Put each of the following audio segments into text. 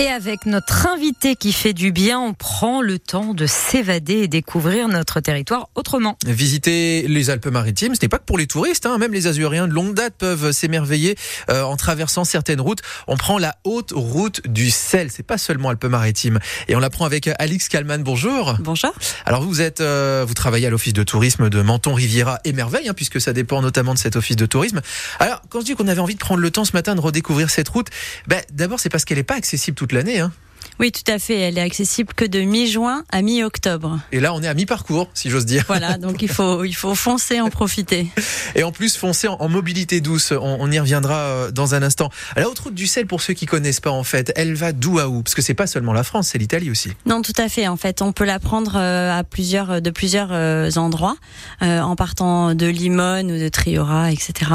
Et avec notre invité qui fait du bien, on prend le temps de s'évader et découvrir notre territoire autrement. Visiter les Alpes-Maritimes, ce n'est pas que pour les touristes, hein. même les Azuriens de longue date peuvent s'émerveiller euh, en traversant certaines routes. On prend la haute route du sel, c'est pas seulement Alpes-Maritimes. Et on la prend avec Alix Kalman. Bonjour. Bonjour. Alors vous êtes, euh, vous travaillez à l'office de tourisme de Menton Riviera et Merveille, hein, puisque ça dépend notamment de cet office de tourisme. Alors quand je dis qu'on avait envie de prendre le temps ce matin de redécouvrir cette route, ben, d'abord c'est parce qu'elle n'est pas accessible tout l'année. Hein. Oui, tout à fait. Elle est accessible que de mi-juin à mi-octobre. Et là, on est à mi-parcours, si j'ose dire. Voilà, donc il faut, il faut foncer, en profiter. Et en plus, foncer en, mobilité douce. On, y reviendra euh, dans un instant. La haute route du sel, pour ceux qui connaissent pas, en fait, elle va d'où à où? Parce que c'est pas seulement la France, c'est l'Italie aussi. Non, tout à fait. En fait, on peut la prendre euh, à plusieurs, de plusieurs euh, endroits, en partant de Limone ou de Triora, etc.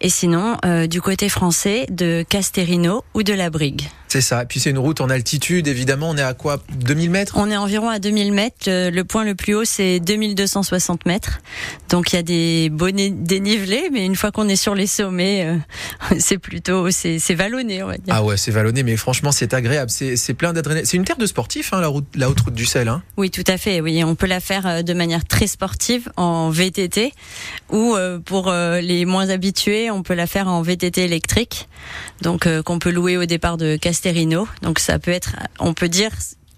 Et sinon, du côté français, de Casterino ou de la Brigue. C'est ça. Et puis c'est une route en altitude, évidemment. On est à quoi? 2000 mètres? On est environ à 2000 mètres. Le point le plus haut, c'est 2260 mètres. Donc il y a des beaux dénivelés, mais une fois qu'on est sur les sommets, euh, c'est plutôt c'est vallonné, on va dire. Ah ouais, c'est vallonné, mais franchement, c'est agréable. C'est plein d'adrénaline. C'est une terre de sportifs, hein, la, route, la haute route du sel. Hein oui, tout à fait. Oui, on peut la faire euh, de manière très sportive en VTT ou euh, pour les moins habitués, on peut la faire en VTT électrique. Donc qu'on peut louer au départ de Castel donc ça peut être, on peut dire,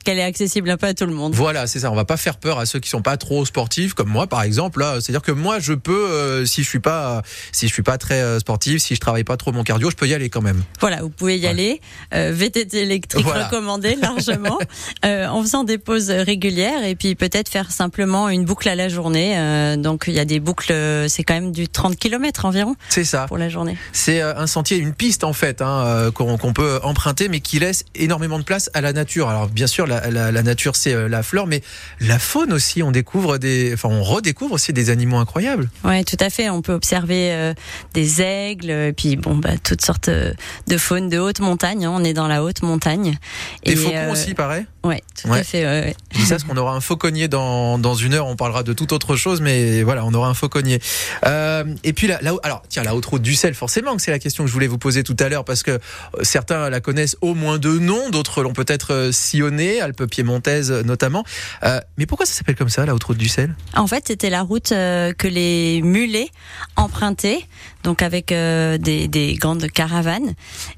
qu'elle est accessible un peu à tout le monde. Voilà, c'est ça. On va pas faire peur à ceux qui sont pas trop sportifs, comme moi par exemple. c'est-à-dire que moi, je peux, euh, si je suis pas, si je suis pas très euh, sportif, si je travaille pas trop mon cardio, je peux y aller quand même. Voilà, vous pouvez y aller. Euh, VTT électrique recommandé largement, en faisant des pauses régulières et puis peut-être faire simplement une boucle à la journée. donc il y a des boucles, c'est quand même du 30 km environ. C'est ça. Pour la journée. C'est un sentier, une piste en fait, hein, qu'on peut emprunter, mais qui laisse énormément de place à la nature. Alors bien sûr, la, nature, c'est euh, la flore, mais la faune aussi. On découvre des, enfin, on redécouvre aussi des animaux incroyables. Ouais, tout à fait. On peut observer euh, des aigles, et puis bon, bah, toutes sortes euh, de faune de haute montagne. Hein. On est dans la haute montagne. Des faucons aussi, pareil. Ouais, tout à fait. Ouais. Je dis ça parce qu'on aura un fauconnier dans, dans une heure. On parlera de toute autre chose, mais voilà, on aura un fauconnier. Euh, et puis là, là, alors tiens, la haute route du sel, forcément, que c'est la question que je voulais vous poser tout à l'heure, parce que certains la connaissent au moins de nom, d'autres l'ont peut-être sillonnée, Alpes piémontaise notamment. Euh, mais pourquoi ça s'appelle comme ça, la haute route du sel? En fait, c'était la route euh, que les mulets empruntaient, donc avec euh, des, des, grandes caravanes.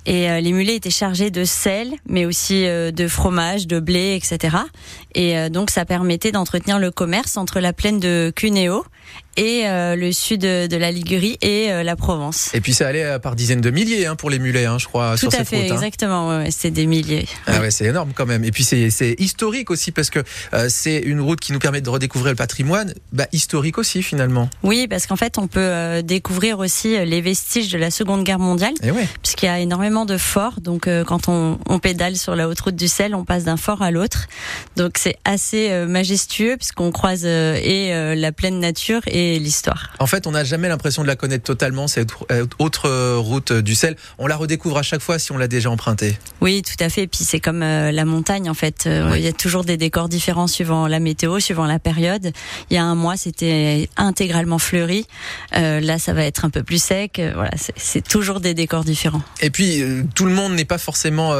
Et les mulets étaient chargés de sel, mais aussi de fromage, de blé, etc. Et donc, ça permettait d'entretenir le commerce entre la plaine de Cuneo et euh, le sud de la Ligurie et euh, la Provence. Et puis ça allait euh, par dizaines de milliers hein, pour les mulets, hein, je crois, Tout sur à cette fait, route. Hein. Exactement, ouais, c'est des milliers. Ah ouais, c'est énorme quand même. Et puis c'est historique aussi parce que c'est une route qui nous permet de redécouvrir le patrimoine, bah, historique aussi finalement. Oui, parce qu'en fait on peut découvrir aussi les vestiges de la Seconde Guerre mondiale, et eh puisqu'il y a énormément de forts. Donc quand on, on, pédale sur la haute route du sel, on passe d'un fort à l'autre. Donc c'est assez majestueux puisqu'on croise et la pleine nature et l'histoire. En fait, on n'a jamais l'impression de la connaître totalement, cette autre route du sel. On la redécouvre à chaque fois si on l'a déjà empruntée. Oui, tout à fait. Et puis c'est comme euh, la montagne, en fait. Euh, il y a toujours des décors différents suivant la météo, suivant la période. Il y a un mois, c'était intégralement fleuri. Euh, là, ça va être un peu plus sec. voilà, c'est toujours des décors différents. Et puis, tout le monde n'est pas forcément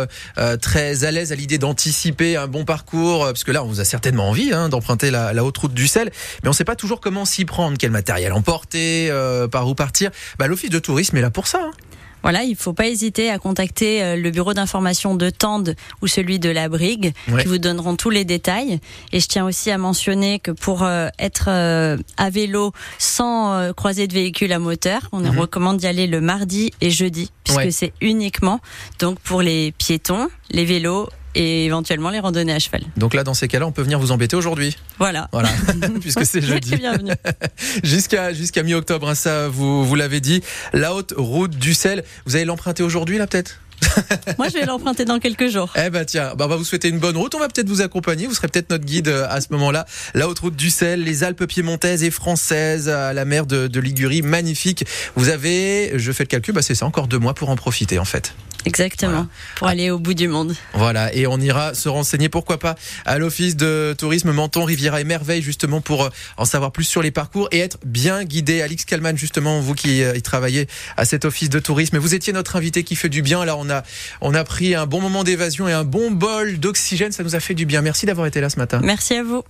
très à l'aise à l'idée d'anticiper un bon parcours, parce que là, on vous a certainement envie hein, d'emprunter la, la haute route du sel, mais on ne sait pas toujours comment s'y prendre, quel matériel emporter, euh, par où partir. Bah, L'office de tourisme est là pour ça. Hein. Voilà, il ne faut pas hésiter à contacter euh, le bureau d'information de Tende ou celui de la Brigue, qui vous donneront tous les détails. Et je tiens aussi à mentionner que pour euh, être à vélo sans croiser de véhicule à moteur, on mhm. recommande d'y aller le mardi et jeudi, puisque c'est uniquement donc pour les piétons, les vélos et éventuellement les randonnées à cheval. Donc là, dans ces cas-là, on peut venir vous embêter aujourd'hui. Voilà. Voilà, puisque c'est jeudi. Jusqu'à jusqu'à mi-octobre, hein, ça vous vous l'avez dit. La haute route du sel, vous allez l'emprunter aujourd'hui là peut-être? Moi, je vais l'emprunter dans quelques jours. Eh ben tiens, bah, on va vous souhaiter une bonne route. On va peut-être vous accompagner. Vous serez peut-être notre guide euh, à ce moment-là. La haute route du sel, les Alpes piémontaises et françaises à la mer de, de Ligurie, magnifique. Vous avez, je fais le calcul, bah c'est ça, encore deux mois pour en profiter en fait. Exactement, pour aller au bout du monde. Voilà, et on ira se renseigner, pourquoi pas, à l'Office de tourisme Menton, Riviera et Merveille, justement, pour euh, en savoir plus sur les parcours et être bien guidé. Alix Kalman, justement, vous qui euh, y travaillez à cet Office de tourisme, vous étiez notre invité qui fait du bien. On On a, pris un bon moment d'évasion et un bon bol d'oxygène. Ça nous a fait du bien. Merci d'avoir été là ce matin. Merci à vous.